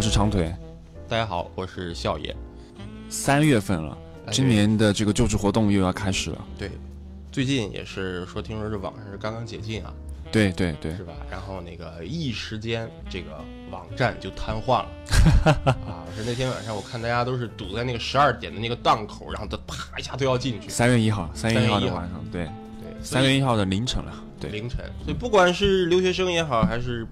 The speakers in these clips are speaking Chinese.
我是长腿。大家好，我是笑爷。三月份了，今年的这个救助活动又要开始了。对，最近也是说，听说是网上是刚刚解禁啊。对对对，是吧？然后那个一时间，这个网站就瘫痪了 啊！是那天晚上，我看大家都是堵在那个十二点的那个档口，然后都啪一下都要进去。三月一号，三月一号的晚上，对对，三月一号的凌晨了，对凌晨。所以不管是留学生也好，还是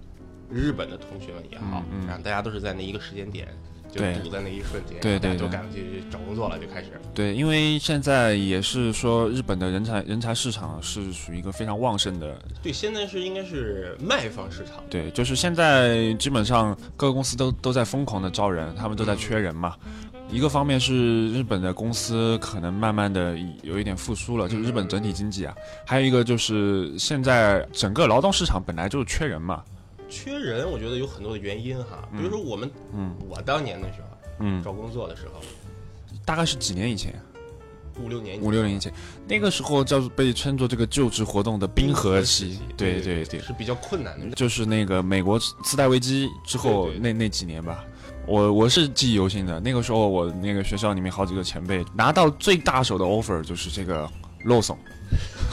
日本的同学们也好，然后大家都是在那一个时间点。就堵在那一瞬间，对对，就赶去找工作了，就开始。对，因为现在也是说，日本的人才人才市场是属于一个非常旺盛的。对，现在是应该是卖方市场。对，就是现在基本上各个公司都都在疯狂的招人，他们都在缺人嘛。一个方面是日本的公司可能慢慢的有一点复苏了，就是日本整体经济啊。还有一个就是现在整个劳动市场本来就是缺人嘛。缺人，我觉得有很多的原因哈。比如说我们，嗯，我当年的时候，嗯，找工作的时候，大概是几年以前，五六年，五六年以前，那个时候叫被称作这个就职活动的冰河期，对对对，是比较困难的。就是那个美国次贷危机之后那那几年吧，我我是记忆犹新的。那个时候我那个学校里面好几个前辈拿到最大手的 offer 就是这个 Lawson。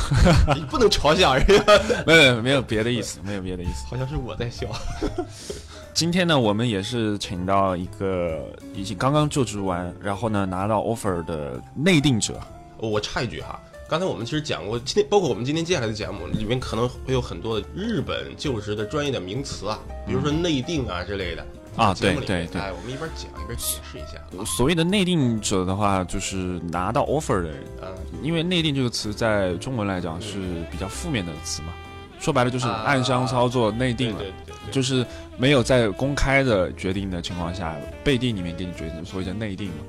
你不能嘲笑人家，没有没有别的意思，没有别的意思，好像是我在笑。今天呢，我们也是请到一个已经刚刚就职完，然后呢拿到 offer 的内定者。我插一句哈，刚才我们其实讲过，今天包括我们今天接下来的节目里面可能会有很多的日本就职的专业的名词啊，比如说内定啊之类的。啊，对对对，我们一边讲一边解释一下。所谓的内定者的话，就是拿到 offer 的人。嗯，因为内定这个词在中文来讲是比较负面的词嘛，说白了就是暗箱操作内定了，就是没有在公开的决定的情况下，背地里面给你决定，所以叫内定嘛。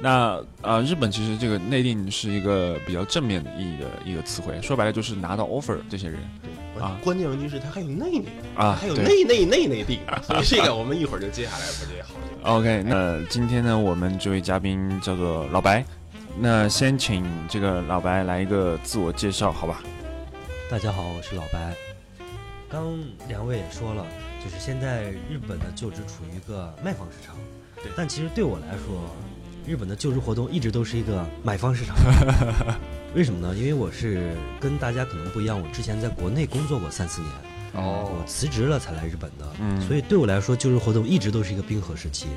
那啊，日本其实这个内定是一个比较正面的意义的一个词汇，说白了就是拿到 offer 这些人。对啊，关键问题是他还有内定啊，还有内内内内定啊，所以这个我们一会儿就接下来不就好了。OK，那今天呢，我们这位嘉宾叫做老白，那先请这个老白来一个自我介绍，好吧？大家好，我是老白。刚两位也说了，就是现在日本的就职处于一个卖方市场，对，但其实对我来说。日本的就职活动一直都是一个买方市场，为什么呢？因为我是跟大家可能不一样，我之前在国内工作过三四年，哦，我辞职了才来日本的，嗯，所以对我来说，就职活动一直都是一个冰河时期，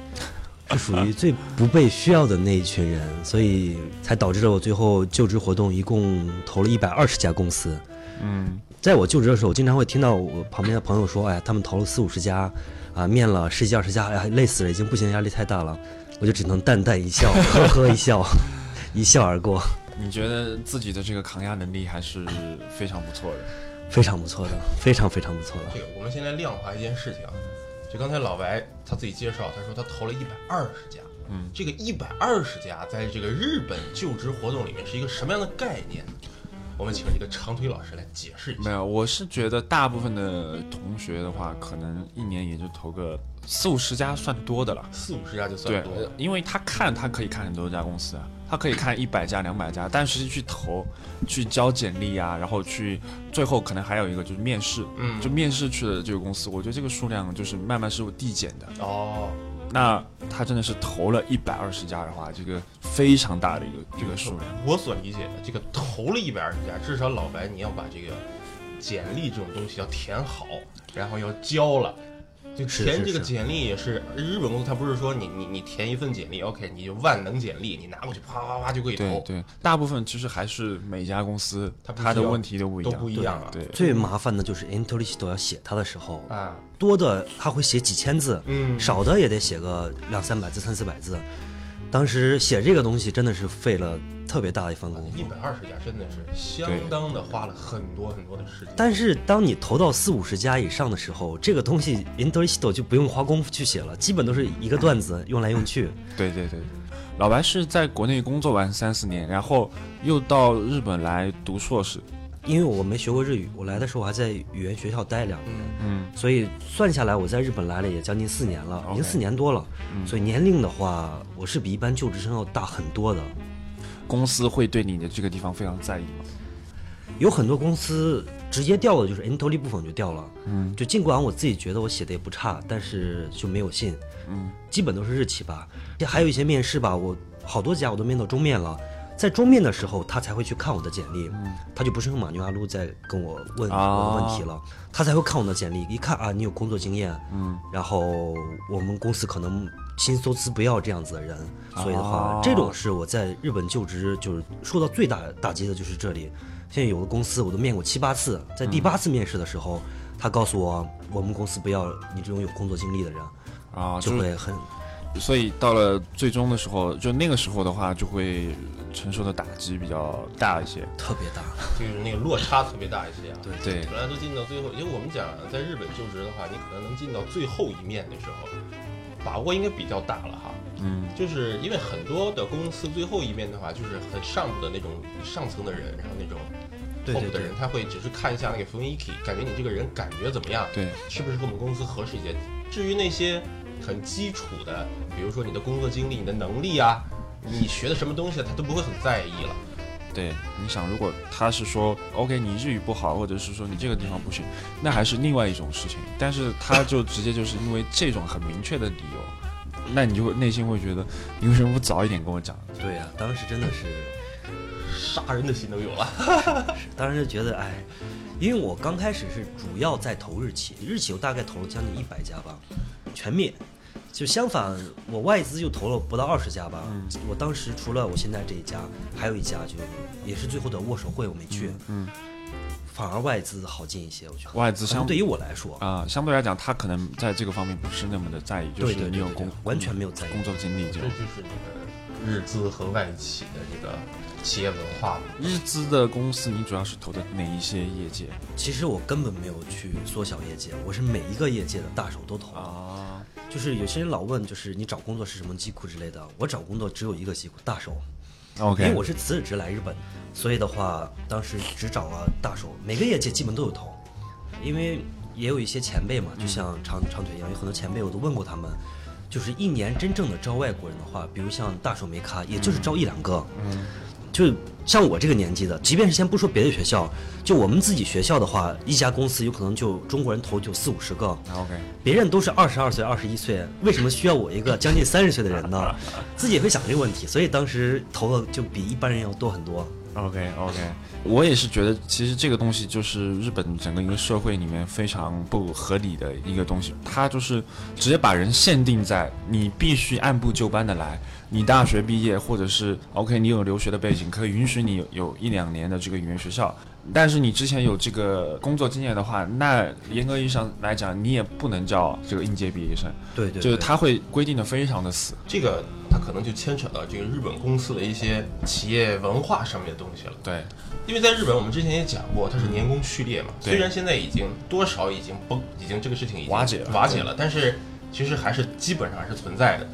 是属于最不被需要的那一群人，所以才导致了我最后就职活动一共投了一百二十家公司，嗯，在我就职的时候，我经常会听到我旁边的朋友说，哎，他们投了四五十家，啊，面了十几二十家，哎呀，累死了，已经不行，压力太大了。我就只能淡淡一笑，呵呵一笑，一笑而过。你觉得自己的这个抗压能力还是非常不错的，非常不错的，非常非常不错的。对，我们现在量化一件事情啊，就刚才老白他自己介绍，他说他投了一百二十家，嗯，这个一百二十家在这个日本就职活动里面是一个什么样的概念？我们请这个长腿老师来解释一下。没有，我是觉得大部分的同学的话，可能一年也就投个四五十家算多的了。四五十家就算多。的，因为他看他可以看很多家公司啊，他可以看一百家、两百家，但实际去投、去交简历啊，然后去最后可能还有一个就是面试，嗯，就面试去的这个公司，我觉得这个数量就是慢慢是递减的。哦。那他真的是投了一百二十家的话，这个非常大的一个这个数量。我所理解的这个投了一百二十家，至少老白你要把这个简历这种东西要填好，然后要交了。就填这个简历也是日本公司，他不是说你你你填一份简历，OK，你就万能简历，你拿过去啪啪啪就可以投。对，大部分其实还是每家公司它的问题都不一样，都不一样啊。对，最麻烦的就是 interlist 要写它的时候啊，多的他会写几千字，嗯，少的也得写个两三百字、三四百字。当时写这个东西真的是费了特别大的一番工作，一百二十家真的是相当的花了很多很多的时间。但是当你投到四五十家以上的时候，这个东西 i n t e r i s t 就不用花功夫去写了，基本都是一个段子用来用去。对对对，老白是在国内工作完三四年，然后又到日本来读硕士。因为我没学过日语，我来的时候还在语言学校待两年，嗯，所以算下来我在日本来了也将近四年了，已经四年多了，所以年龄的话，我是比一般就职生要大很多的。公司会对你的这个地方非常在意吗？有很多公司直接掉了，就是 N 头力部分就掉了。嗯，就尽管我自己觉得我写的也不差，但是就没有信。嗯，基本都是日企吧。还有一些面试吧，我好多家我都面到终面了。在终面的时候，他才会去看我的简历，他就不是用马牛阿路在跟我问我的问题了，他才会看我的简历，一看啊，你有工作经验，嗯，然后我们公司可能新搜资不要这样子的人，所以的话，这种是我在日本就职就是受到最大打击的就是这里。现在有的公司我都面过七八次，在第八次面试的时候，他告诉我我们公司不要你这种有工作经历的人，啊，就会很。所以到了最终的时候，就那个时候的话，就会承受的打击比较大一些，特别大，就是那个落差特别大一些啊。对对，本来都进到最后，因为我们讲在日本就职的话，你可能能进到最后一面的时候，把握应该比较大了哈。嗯，就是因为很多的公司最后一面的话，就是很上部的那种上层的人，然后那种后部的人，他会只是看一下那个雰囲気，感觉你这个人感觉怎么样？对，是不是和我们公司合适一些？至于那些。很基础的，比如说你的工作经历、你的能力啊，你学的什么东西，他都不会很在意了。对，你想，如果他是说 OK，你日语不好，或者是说你这个地方不行，那还是另外一种事情。但是他就直接就是因为这种很明确的理由，那你就会内心会觉得，你为什么不早一点跟我讲？对呀，当时真的是杀人的心都有了。当时就觉得，哎，因为我刚开始是主要在投日企，日企我大概投了将近一百家吧，全灭。就相反，我外资就投了不到二十家吧。嗯，我当时除了我现在这一家，还有一家就也是最后的握手会，我没去。嗯，反而外资好进一些，我觉得。外资相对于我来说啊，相对来讲，他可能在这个方面不是那么的在意，就是你有工完全没有在意工作经历，这就是那个日资和外企的这个企业文化。日资的公司，你主要是投的哪一些业界？其实我根本没有去缩小业界，我是每一个业界的大手都投啊。就是有些人老问，就是你找工作是什么机库之类的。我找工作只有一个机库，大手。OK。因为我是辞职来日本，所以的话，当时只找了大手。每个业界基本都有投，因为也有一些前辈嘛，就像长长腿一样，有很多前辈我都问过他们，就是一年真正的招外国人的话，比如像大手梅咖，也就是招一两个。嗯。就像我这个年纪的，即便是先不说别的学校，就我们自己学校的话，一家公司有可能就中国人投就四五十个。OK，别人都是二十二岁、二十一岁，为什么需要我一个将近三十岁的人呢？自己也会想这个问题，所以当时投的就比一般人要多很多。OK OK，我也是觉得，其实这个东西就是日本整个一个社会里面非常不合理的一个东西，它就是直接把人限定在你必须按部就班的来。你大学毕业，或者是 OK，你有留学的背景，可以允许你有一两年的这个语言学校。但是你之前有这个工作经验的话，那严格意义上来讲，你也不能叫这个应届毕业生。对对，就是他会规定的非常的死。这个他可能就牵扯到这个日本公司的一些企业文化上面的东西了。对，因为在日本，我们之前也讲过，它是年功序列嘛。虽然现在已经多少已经崩，已经这个事情已经瓦解了瓦解了，但是其实还是基本上还是存在的。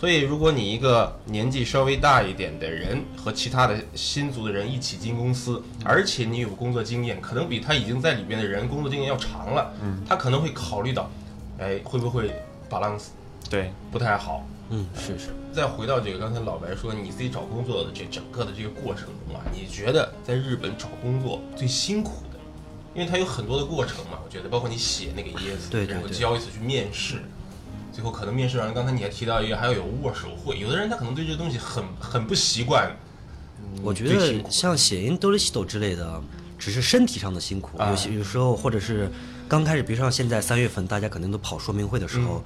所以，如果你一个年纪稍微大一点的人和其他的新族的人一起进公司，而且你有工作经验，可能比他已经在里边的人工作经验要长了，嗯，他可能会考虑到，哎，会不会 balance？对，不太好。嗯，是是。再回到这个刚才老白说你自己找工作的这整个的这个过程中啊，你觉得在日本找工作最辛苦的，因为它有很多的过程嘛，我觉得包括你写那个椰子，对，然后交一次去面试。最后可能面试完，刚才你还提到一个，还要有握手会。有的人他可能对这个东西很很不习惯。我觉得像写音多利西斗之类的，只是身体上的辛苦。有些有时候或者是刚开始，比如像现在三月份，大家可能都跑说明会的时候，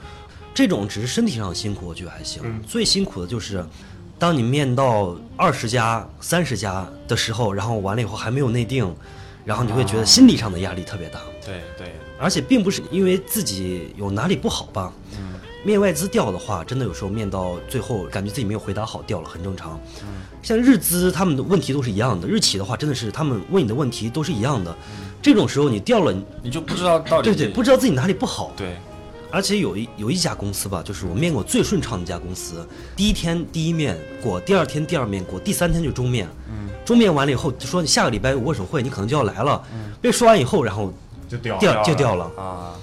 这种只是身体上的辛苦，我觉得还行。最辛苦的就是，当你面到二十家、三十家的时候，然后完了以后还没有内定，然后你会觉得心理上的压力特别大。对对。而且并不是因为自己有哪里不好吧。嗯。面外资掉的话，真的有时候面到最后，感觉自己没有回答好，掉了很正常。像日资他们的问题都是一样的，日企的话真的是他们问你的问题都是一样的。这种时候你掉了，你就不知道到底对对，不知道自己哪里不好。对，而且有一有一家公司吧，就是我面过最顺畅的一家公司，第一天第一面过，第二天第二面过，第三天就终面。嗯，终面完了以后就说你下个礼拜握手会，你可能就要来了。嗯，被说完以后，然后就掉掉就掉了啊。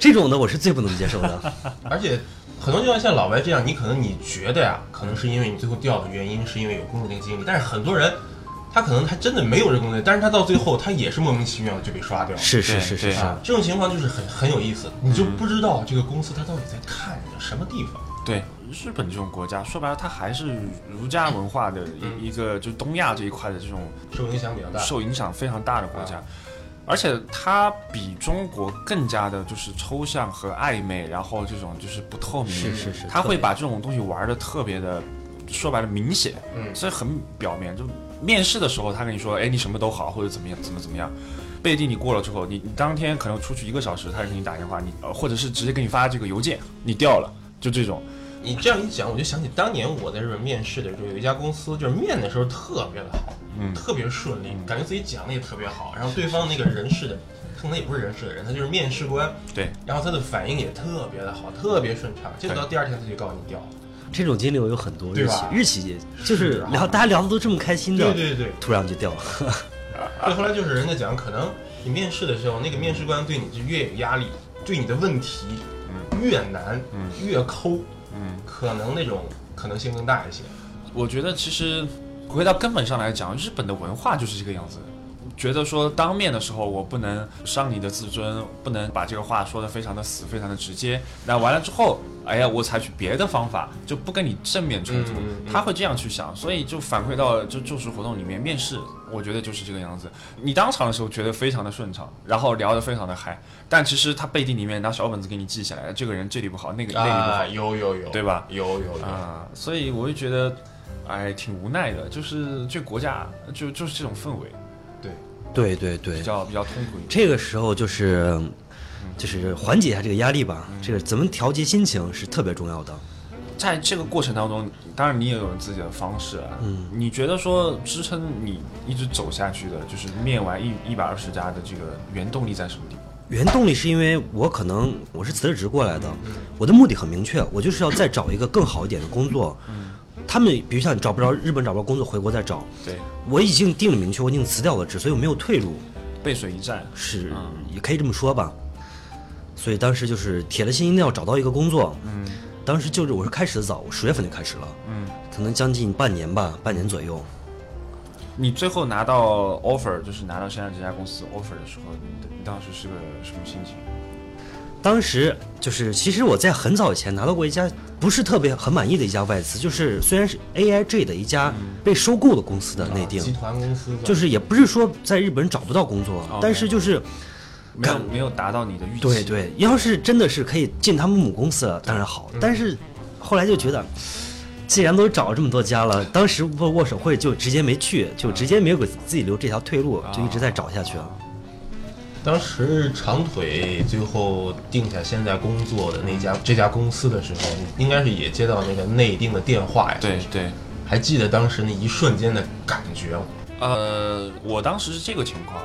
这种的我是最不能接受的，而且很多就像像老白这样，你可能你觉得呀，可能是因为你最后掉的原因是因为有工作那个经历，但是很多人他他可能他真的没有这个东西，但是他到最后他也是莫名其妙的就被刷掉了。是是是是是，这种情况就是很很有意思，你就不知道这个公司他到底在看着什么地方。对，日本这种国家说白了，它还是儒家文化的一一个，就东亚这一块的这种受影响比较大，受影响非常大的国家。而且它比中国更加的就是抽象和暧昧，然后这种就是不透明。是是是，他会把这种东西玩的特别的，说白了明显，嗯，所以很表面。就面试的时候，他跟你说，哎，你什么都好，或者怎么样，怎么怎么样。背地你过了之后，你你当天可能出去一个小时，他就给你打电话，你呃，或者是直接给你发这个邮件，你掉了，就这种。你这样一讲，我就想起当年我在日本面试的时候，有一家公司，就是面的时候特别的好。嗯，特别顺利，感觉自己讲的也特别好，然后对方那个人事的，可能也不是人事的人，他就是面试官，对，然后他的反应也特别的好，特别顺畅，结果到第二天他就告诉你掉了。这种经历我有很多，日企日企就是聊大家聊的都这么开心的，对对对，突然就掉了。对，后来就是人家讲，可能你面试的时候，那个面试官对你就越有压力，对你的问题越难，越抠，嗯，可能那种可能性更大一些。我觉得其实。回到根本上来讲，日本的文化就是这个样子，觉得说当面的时候我不能伤你的自尊，不能把这个话说的非常的死，非常的直接。那完了之后，哎呀，我采取别的方法，就不跟你正面冲突。他会这样去想，所以就反馈到就就职活动里面面试，我觉得就是这个样子。你当场的时候觉得非常的顺畅，然后聊得非常的嗨，但其实他背地里面拿小本子给你记下来，这个人这里不好，那个那里不好，有有有，对吧？有有有啊，所以我就觉得。哎，挺无奈的，就是这国家就就是这种氛围，对，对对对，比较比较痛苦。这个时候就是，就是缓解一下这个压力吧。这个怎么调节心情是特别重要的。在这个过程当中，当然你也有自己的方式啊。嗯，你觉得说支撑你一直走下去的，就是面完一一百二十家的这个原动力在什么地方？原动力是因为我可能我是辞了职过来的，我的目的很明确，我就是要再找一个更好一点的工作。嗯。他们比如像你找不着日本找不着工作，回国再找。对，我已经定了明确，我已经辞掉了职，所以我没有退路，背水一战是，也可以这么说吧。所以当时就是铁了心一定要找到一个工作。嗯，当时就是我是开始的早，我十月份就开始了。嗯，可能将近半年吧，半年左右。你最后拿到 offer，就是拿到现在这家公司 offer 的时候，你你当时是个什么心情？当时就是，其实我在很早以前拿到过一家不是特别很满意的一家外资，就是虽然是 A I G 的一家被收购的公司的内定集团公司，就是也不是说在日本找不到工作，但是就是没有没有达到你的预期。对对，要是真的是可以进他们母公司了，当然好。但是后来就觉得，既然都找了这么多家了，当时握握手会就直接没去，就直接没有给自己留这条退路，就一直在找下去了。当时长腿最后定下现在工作的那家这家公司的时候，应该是也接到那个内定的电话呀。对对，还记得当时那一瞬间的感觉吗？呃，我当时是这个情况，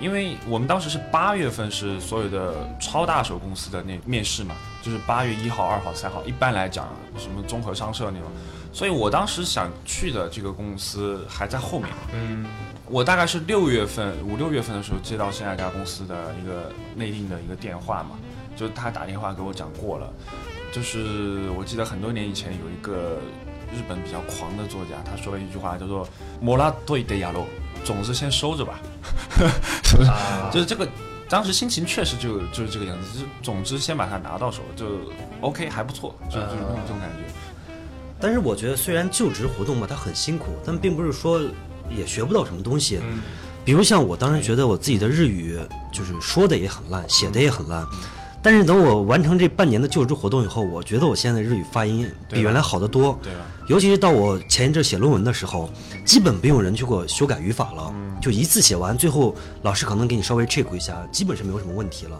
因为我们当时是八月份是所有的超大手公司的那面试嘛，就是八月一号、二号、三号，一般来讲什么综合商社那种，所以我当时想去的这个公司还在后面。嗯。我大概是六月份五六月份的时候接到现在这家公司的一个内定的一个电话嘛，就他打电话给我讲过了，就是我记得很多年以前有一个日本比较狂的作家，他说了一句话叫做“莫拉对德亚罗”，种子先收着吧，就是这个当时心情确实就就是这个样子，就是总之先把它拿到手就 OK 还不错，就就是这种感觉。但是我觉得虽然就职活动嘛，它很辛苦，但并不是说。也学不到什么东西，比如像我当时觉得我自己的日语就是说的也很烂，写的也很烂，但是等我完成这半年的就职活动以后，我觉得我现在的日语发音比原来好得多。对尤其是到我前一阵写论文的时候，基本不用人去给我修改语法了，就一次写完，最后老师可能给你稍微 check 一下，基本是没有什么问题了。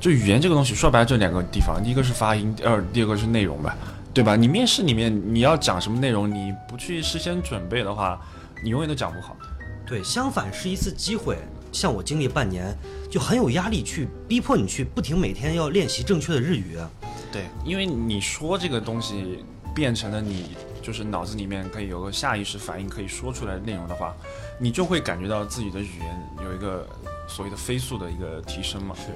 就语言这个东西，说白了就两个地方，第一个是发音，第二第二个是内容吧，对吧？你面试里面你要讲什么内容，你不去事先准备的话。你永远都讲不好，对，相反是一次机会。像我经历半年，就很有压力，去逼迫你去不停每天要练习正确的日语。对，因为你说这个东西变成了你就是脑子里面可以有个下意识反应可以说出来的内容的话，你就会感觉到自己的语言有一个所谓的飞速的一个提升嘛。是，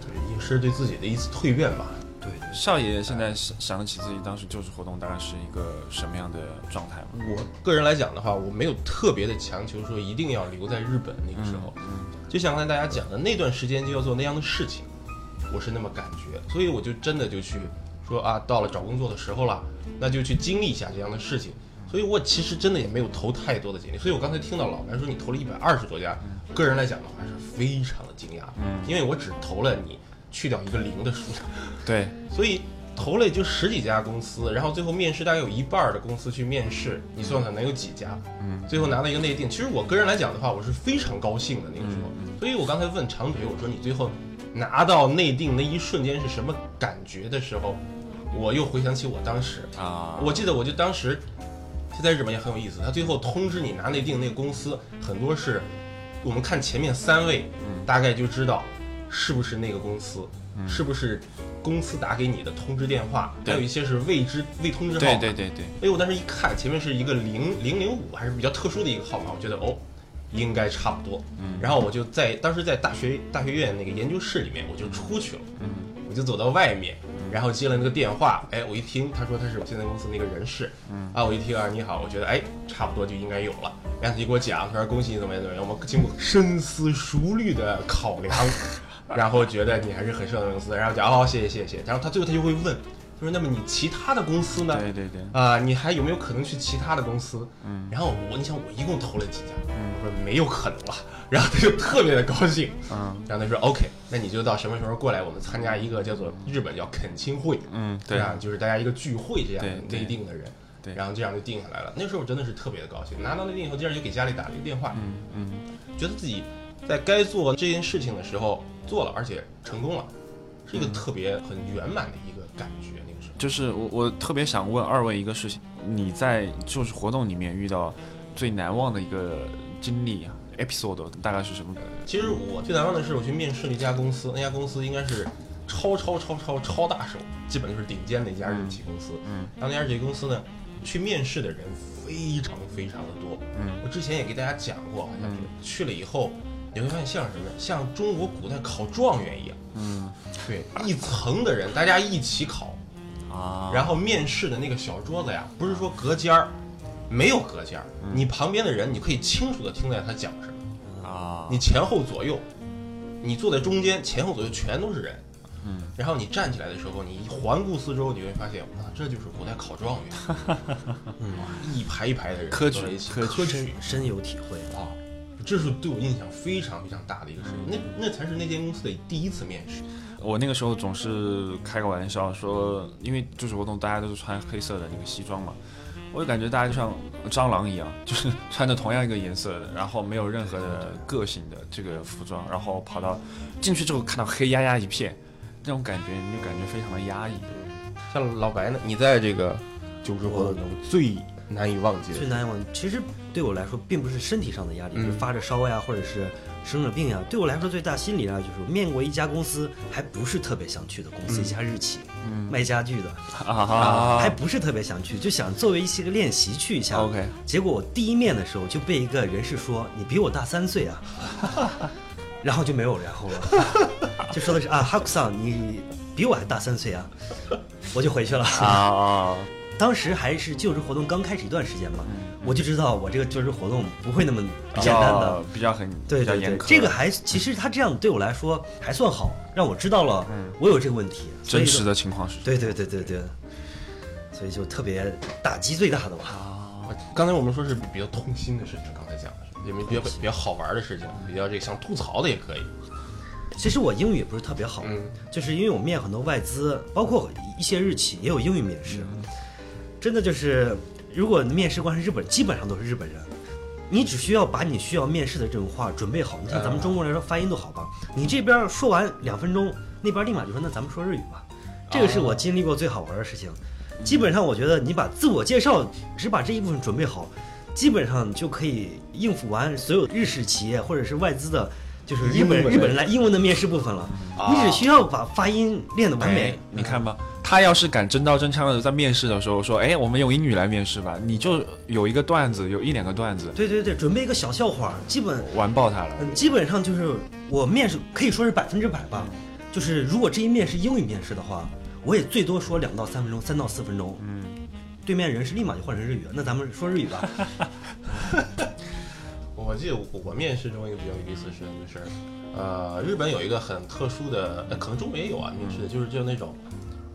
对，也是对自己的一次蜕变吧。对，少爷现在想想得起自己当时就职活动大概是一个什么样的状态吗？我个人来讲的话，我没有特别的强求说一定要留在日本那个时候，就像刚才大家讲的那段时间就要做那样的事情，我是那么感觉，所以我就真的就去说啊，到了找工作的时候了，那就去经历一下这样的事情。所以我其实真的也没有投太多的简历，所以我刚才听到老白说你投了一百二十多家，个人来讲的话是非常的惊讶，嗯，因为我只投了你去掉一个零的数量，对，所以投了也就十几家公司，然后最后面试大概有一半的公司去面试，你算算能有几家？嗯，最后拿到一个内定，其实我个人来讲的话，我是非常高兴的那个时候，所以我刚才问长腿，我说你最后拿到内定那一瞬间是什么感觉的时候，我又回想起我当时。啊，我记得我就当时。现在日本也很有意思，他最后通知你拿内定那个公司，很多是，我们看前面三位，大概就知道是不是那个公司，是不是公司打给你的通知电话，还有一些是未知未通知号码。对对对对。哎，我当时一看前面是一个零零零五，还是比较特殊的一个号码，我觉得哦，应该差不多。嗯。然后我就在当时在大学大学院那个研究室里面，我就出去了。嗯。我就走到外面。然后接了那个电话，哎，我一听，他说他是我现在公司那个人事，嗯，啊，我一听啊，你好，我觉得哎，差不多就应该有了。然后他就给我讲，他说恭喜你怎么样怎么样，我们经过深思熟虑的考量，然后觉得你还是很适合公司。然后讲哦，谢谢谢谢。然后他最后他就会问，他说那么你其他的公司呢？对对对。啊，你还有没有可能去其他的公司？嗯。然后我，你想我一共投了几家？嗯。我说没有可能了。然后他就特别的高兴，嗯，然后他说 OK，那你就到什么时候过来，我们参加一个叫做日本叫恳亲会，嗯，对啊，就是大家一个聚会这样内定的人，对，然后这样就定下来了。那时候我真的是特别的高兴，拿到那定以后，接着就给家里打了一个电话，嗯嗯，觉得自己在该做这件事情的时候做了，而且成功了，是一个特别很圆满的一个感觉。那个时候，就是我我特别想问二位一个事情，你在就是活动里面遇到最难忘的一个经历啊？episode 大概是什么？其实我最难忘的是，我去面试了一家公司，那家公司应该是超超超超超大手，基本就是顶尖的一家日企公司。嗯，然后那家日企公司呢，去面试的人非常非常的多。嗯，我之前也给大家讲过，好像是去了以后，你会发现像什么？像中国古代考状元一样。嗯，对，一层的人大家一起考啊，然后面试的那个小桌子呀，不是说隔间儿。没有隔间儿，你旁边的人你可以清楚的听见他讲什么啊。你前后左右，你坐在中间，前后左右全都是人。嗯。然后你站起来的时候，你环顾四周，你会发现，哇，这就是古代考状元。嗯。一排一排的人科举，科举深有体会啊。这是对我印象非常非常大的一个事情。那那才是那间公司的第一次面试。我那个时候总是开个玩笑说，因为就是活动大家都是穿黑色的那个西装嘛。我就感觉大家就像蟑螂一样，就是 穿着同样一个颜色的，然后没有任何的个性的这个服装，然后跑到进去之后看到黑压压一片，那种感觉你就感觉非常的压抑。像老白呢，你在这个就职活动中最难以忘记，最难以忘记，其实对我来说并不是身体上的压力，就是发着烧呀，或者是。生着病呀，对我来说最大心理压力，就是面过一家公司，还不是特别想去的公司，一家日企，卖家具的，还不是特别想去，就想作为一些个练习去一下。OK，结果我第一面的时候就被一个人事说你比我大三岁啊，然后就没有然后了，就说的是啊，哈库桑你比我还大三岁啊，我就回去了。啊，当时还是就职活动刚开始一段时间嘛。我就知道我这个就职活动不会那么简单的，比较很对对对，这个还其实他这样对我来说还算好，让我知道了我有这个问题，真实的情况是，对对对对对，所以就特别打击最大的吧。啊，刚才我们说是比较痛心的事情，刚才讲的是，因为比较比较好玩的事情，比较这个想吐槽的也可以。其实我英语也不是特别好，就是因为我面很多外资，包括一些日企也有英语面试，真的就是。如果面试官是日本，基本上都是日本人，你只需要把你需要面试的这种话准备好。你像咱们中国人说发音都好吧，你这边说完两分钟，那边立马就说那咱们说日语吧。这个是我经历过最好玩的事情。基本上我觉得你把自我介绍只把这一部分准备好，基本上就可以应付完所有日式企业或者是外资的，就是日本日本人来英文的面试部分了。你只需要把发音练得完美。你看吧。他要是敢真刀真枪的在面试的时候说：“哎，我们用英语来面试吧。”你就有一个段子，有一两个段子。对对对，准备一个小笑话，基本完爆他了。基本上就是我面试可以说是百分之百吧。就是如果这一面是英语面试的话，我也最多说两到三分钟，三到四分钟。嗯，对面人是立马就换成日语了。那咱们说日语吧。我记得我面试中一个比较有意思的事情就是，呃，日本有一个很特殊的，可能中国也有啊，面试的就是就那种。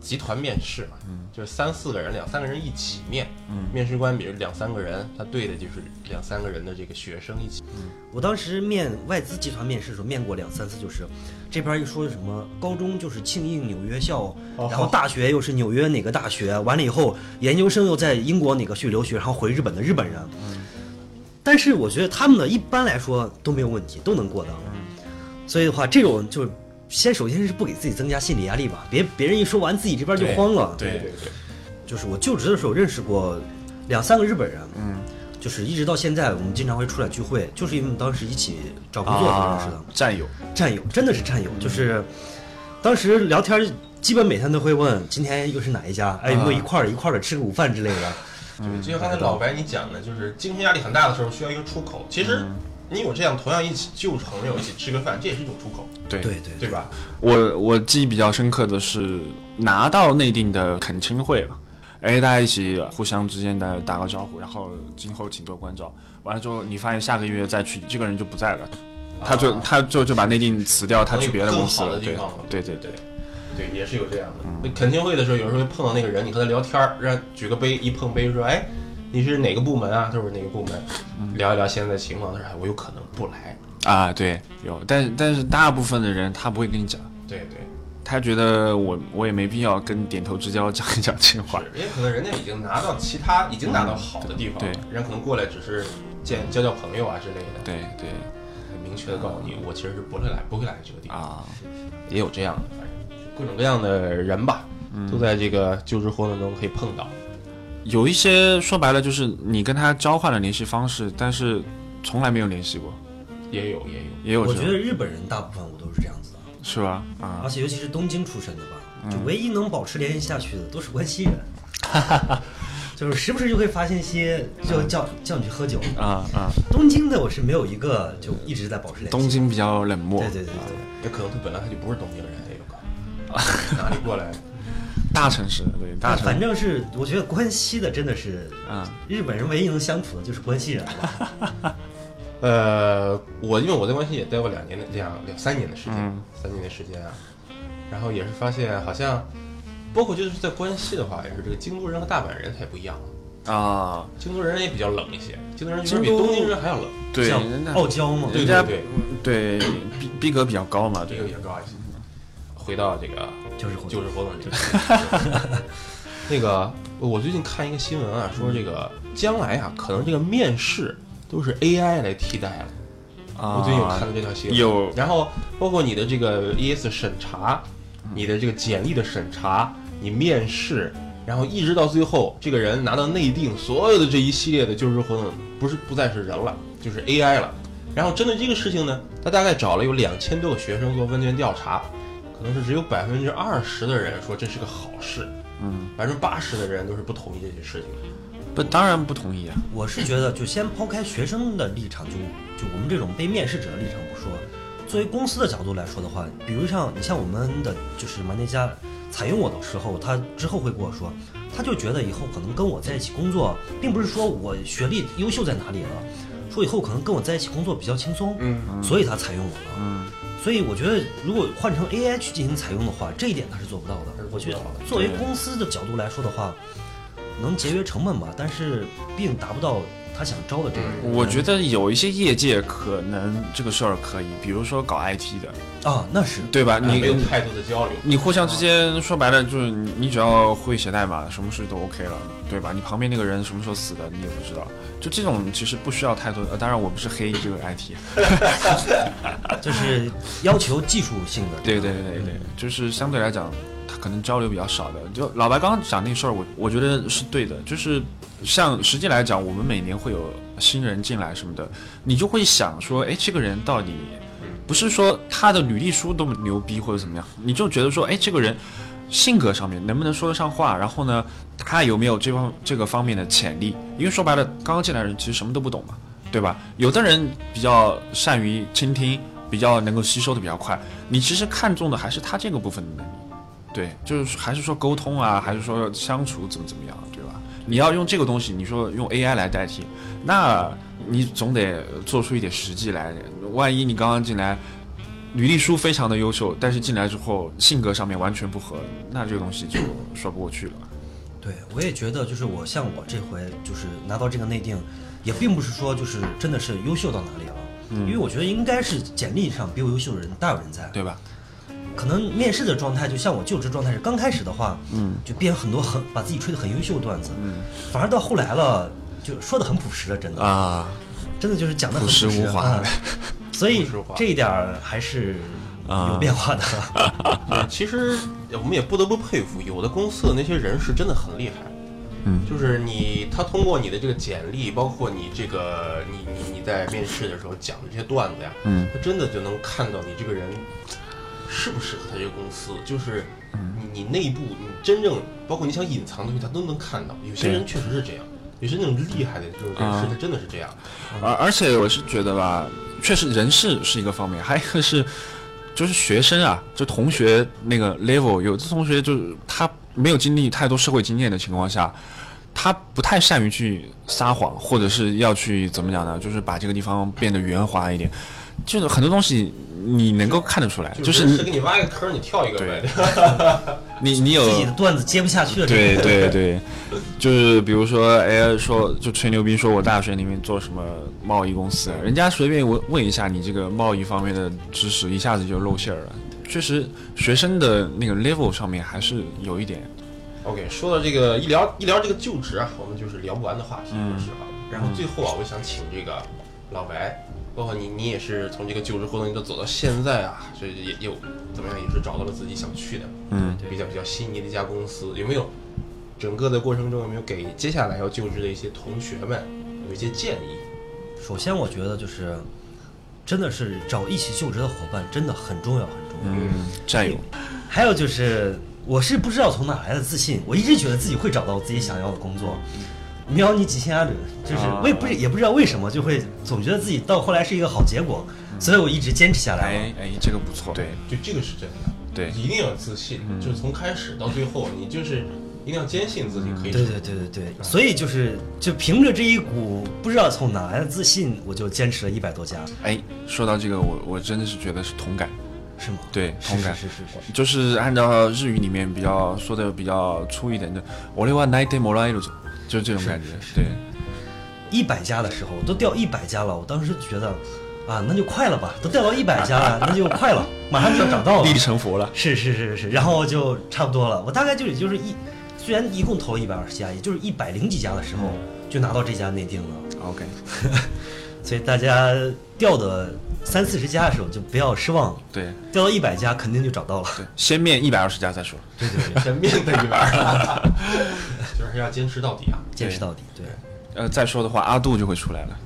集团面试嘛，就是三四个人、两三个人一起面。面试官比如两三个人，他对的就是两三个人的这个学生一起。我当时面外资集团面试的时候，面过两三次，就是这边一说什么高中就是庆应纽约校，然后大学又是纽约哪个大学，完了以后研究生又在英国哪个去留学，然后回日本的日本人。但是我觉得他们呢，一般来说都没有问题，都能过的。所以的话，这种就。先首先是不给自己增加心理压力吧，别别人一说完自己这边就慌了。对对对，就是我就职的时候认识过两三个日本人，嗯，就是一直到现在我们经常会出来聚会，就是因为我们当时一起找工作认识的战友，战友真的是战友，就是当时聊天基本每天都会问今天又是哪一家，哎有没有一块儿一块儿的吃个午饭之类的。对，就像刚才老白你讲的，就是精神压力很大的时候需要一个出口，其实。你有这样同样一起旧朋友一起吃个饭，这也是一种出口，对对对，对吧？我我记忆比较深刻的是拿到内定的恳亲会了，哎，大家一起互相之间的打个招呼，然后今后请多关照。完了之后，你发现下个月再去，这个人就不在了，他就他就就把内定辞掉，他去别的公司了。对对对对，对也是有这样的。恳亲会的时候，有时候会碰到那个人，你和他聊天，让举个杯，一碰杯说，哎。你是哪个部门啊？他说哪个部门？聊一聊现在的情况。他说：“我有可能不来啊。”对，有，但但是大部分的人他不会跟你讲。对对，他觉得我我也没必要跟点头之交讲一讲这话。也可能人家已经拿到其他已经拿到好的地方，对，人可能过来只是见交交朋友啊之类的。对对，很明确的告诉你，我其实是不会来不会来这个地方啊。也有这样的，反正各种各样的人吧，都在这个就职活动中可以碰到。有一些说白了就是你跟他交换了联系方式，但是从来没有联系过，也有也有。也有。我觉得日本人大部分我都是这样子的，是吧？啊，而且尤其是东京出身的吧，就唯一能保持联系下去的都是关西人，哈哈哈就是时不时就会发信息，就叫叫你去喝酒。啊啊。东京的我是没有一个就一直在保持联系。东京比较冷漠，对对对对，也可能他本来他就不是东京人，也有可能。哪里过来。大城市对大城市，反正是我觉得关西的真的是啊，日本人唯一能相处的就是关西人了。呃，我因为我在关西也待过两年的两两三年的时间，三年的时间啊，然后也是发现好像，包括就是在关西的话，也是这个京都人和大阪人他也不一样。啊。京都人也比较冷一些，京都人其实比东京人还要冷，对，傲娇嘛，对对对。对，逼逼格比较高嘛，逼格也高一些。回到这个。就是就是活动，那个我最近看一个新闻啊，说这个将来啊，可能这个面试都是 AI 来替代了。啊，我最近有看到这条新闻。有，然后包括你的这个 ES 审查，你的这个简历的审查，你面试，然后一直到最后，这个人拿到内定，所有的这一系列的就职活动，不是不再是人了，就是 AI 了。然后针对这个事情呢，他大概找了有两千多个学生做问卷调查。可能是只有百分之二十的人说这是个好事，嗯，百分之八十的人都是不同意这些事情。不，当然不同意啊！我是觉得，就先抛开学生的立场，就就我们这种被面试者的立场不说，作为公司的角度来说的话，比如像你像我们的就是马内加采用我的时候，他之后会跟我说，他就觉得以后可能跟我在一起工作，并不是说我学历优秀在哪里了，说以后可能跟我在一起工作比较轻松，嗯，所以他采用我了，嗯。所以我觉得，如果换成 AI 去进行采用的话，这一点他是做不到的。我觉得，作为公司的角度来说的话，能节约成本吧，但是并达不到他想招的这个人。我觉得有一些业界可能这个事儿可以，比如说搞 IT 的啊，那是对吧？你没有太多的交流，你互相之间说白了就是你只要会写代码，什么事都 OK 了，对吧？你旁边那个人什么时候死的，你也不知道。就这种其实不需要太多，呃，当然我不是黑这个 IT，就是要求技术性的。对对对对，就是相对来讲，他可能交流比较少的。就老白刚刚讲那事儿，我我觉得是对的。就是像实际来讲，我们每年会有新人进来什么的，你就会想说，哎，这个人到底不是说他的履历书多么牛逼或者怎么样，你就觉得说，哎，这个人性格上面能不能说得上话，然后呢？他有没有这方这个方面的潜力？因为说白了，刚刚进来的人其实什么都不懂嘛，对吧？有的人比较善于倾听，比较能够吸收的比较快。你其实看重的还是他这个部分的能力，对，就是还是说沟通啊，还是说相处怎么怎么样，对吧？你要用这个东西，你说用 AI 来代替，那你总得做出一点实际来。万一你刚刚进来，履历书非常的优秀，但是进来之后性格上面完全不合，那这个东西就说不过去了。对，我也觉得，就是我像我这回就是拿到这个内定，也并不是说就是真的是优秀到哪里了，嗯，因为我觉得应该是简历上比我优秀的人大有人在，对吧？可能面试的状态就像我就职状态是刚开始的话，嗯，就编很多很把自己吹得很优秀的段子，嗯，反而到后来了就说的很朴实了，真的。啊，真的就是讲的很朴实无华，所以这一点还是有变化的。其实我们也不得不佩服有的公司的那些人是真的很厉害，嗯，就是你他通过你的这个简历，包括你这个你你你在面试的时候讲的这些段子呀，嗯，他真的就能看到你这个人。适不适合他这个公司？就是你你内部你真正包括你想隐藏的东西，他都能看到。有些人确实是这样，有些那种厉害的这种人士，他真的是这样。而而且我是觉得吧，确实人事是一个方面，还有一个是就是学生啊，就同学那个 level，有的同学就是他没有经历太多社会经验的情况下，他不太善于去撒谎，或者是要去怎么讲呢？就是把这个地方变得圆滑一点。就是很多东西你能够看得出来，就是是给你挖一个坑，你跳一个呗。你你有自己的段子接不下去了。对对对，就是比如说，哎，说就吹牛逼，说我大学里面做什么贸易公司，人家随便问问一下你这个贸易方面的知识，一下子就露馅了。确实，学生的那个 level 上面还是有一点。OK，说到这个一聊一聊这个就职啊，我们就是聊不完的话题，说实话。然后最后啊，我想请这个老白。包括你，你也是从这个就职活动一直走到现在啊，所以也有怎么样，也是找到了自己想去的，嗯，比较比较心仪的一家公司。有没有整个的过程中有没有给接下来要就职的一些同学们有一些建议？首先，我觉得就是真的是找一起就职的伙伴真的很重要，很重要，嗯，战友。还有就是，我是不知道从哪来的自信，我一直觉得自己会找到自己想要的工作。瞄你几千阿里，就是我也不是也不知道为什么就会总觉得自己到后来是一个好结果，所以我一直坚持下来。哎哎，这个不错。对，就这个是真的。对，一定要自信，就是从开始到最后，你就是一定要坚信自己可以。对对对对对。所以就是就凭着这一股不知道从哪来的自信，我就坚持了一百多家。哎，说到这个，我我真的是觉得是同感。是吗？对，同感是是是，就是按照日语里面比较说的比较粗一点的，我的话 night day more l 就这种感觉，对。一百家的时候都掉一百家了，我当时觉得，啊，那就快了吧，都掉到一百家了，那就快了，马上就要找到了，立地成佛了。是是是是，然后就差不多了。我大概就也就是一，虽然一共投了一百二十家，也就是一百零几家的时候就拿到这家内定了。OK，所以大家掉的三四十家的时候就不要失望。对，掉到一百家肯定就找到了。对，先面一百二十家再说。对对对，先面对一百二。就是要坚持到底啊！坚持到底，对。呃，再说的话，阿杜就会出来了，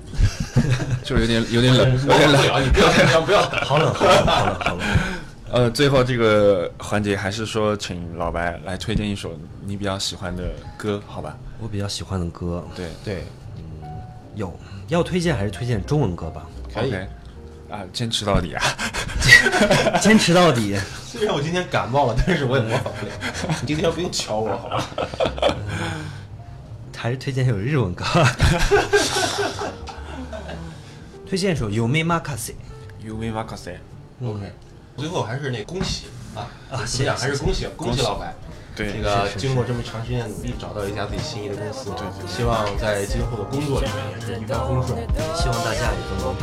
就有点有点冷，有点冷。你不要不要，好冷，好冷，好冷，好冷。呃，最后这个环节还是说，请老白来推荐一首你比较喜欢的歌，好吧？我比较喜欢的歌，对对，嗯，有要推荐还是推荐中文歌吧？可以啊，坚持到底啊！坚持到底。虽然我今天感冒了，但是我也模仿不了。你今天不用敲我，好吧？还是推荐一首日文歌。推荐一首《有 m 马卡西》。有 m 马卡西。OK。最后还是那恭喜啊啊！谢谢，还是恭喜恭喜老白。对，这个经过这么长时间的努力，找到一家自己心仪的公司，对，希望在今后的工作里面也是一帆风顺。希望大家也都能。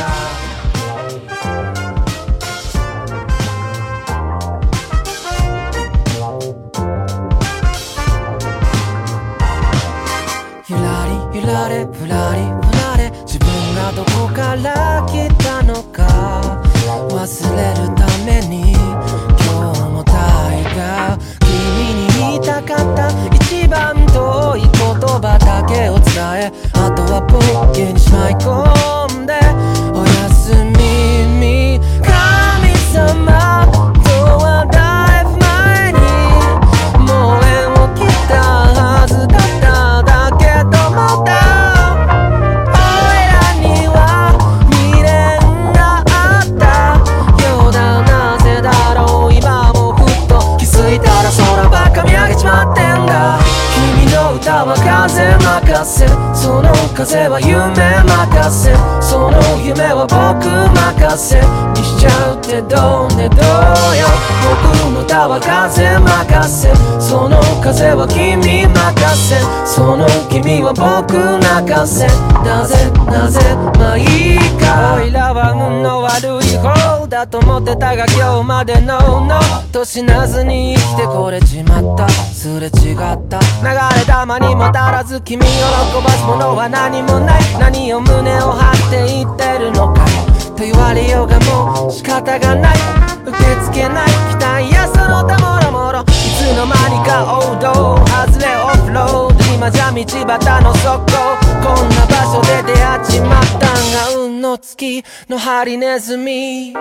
ゆらりゆられふらりふられ自分がどこから来たのか。忘れるために。今日も大が君に言いたかった。一番遠い言葉だけを伝え。あとはポッケにしまい込ん風は君任せその君は僕泣かせなぜなぜまあいいかおいらは運の悪い方だと思ってたが今日までののと死なずに生きてこれちまったすれ違った流れ玉にも足らず君を喜ばすものは何もない何を胸を張って言ってるのかと言われようがもう仕方がない。受け付けない。期待やその他もろもろ。いつの間にか王道外れオフロード。今じゃ道端の底こんな場所で出会っちまったんが運の月のハリネズミ。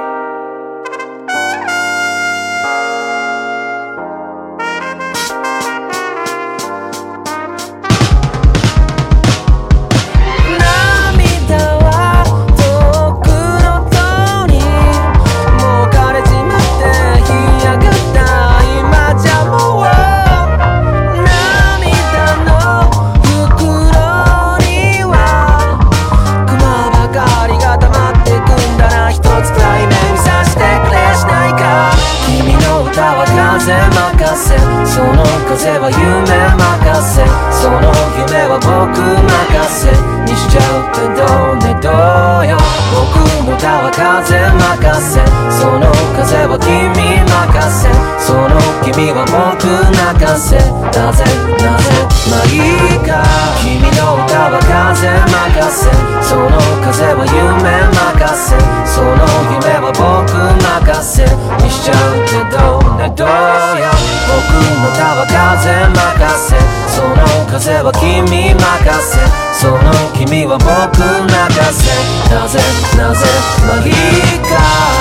風任せその風は夢任せその夢は僕任せ。にしちゃうってどうねどうよ。僕の歌は風任せ。その風は君任せ。その君は僕泣かせ。なぜなぜまあいいか。君の歌は風任せ。その風は夢任せ。その夢は僕任せ。にしちゃうってどねどうよ。僕の歌は風任せ。その風は君任せ。その君は僕泣かせ。なぜなぜまあいいか。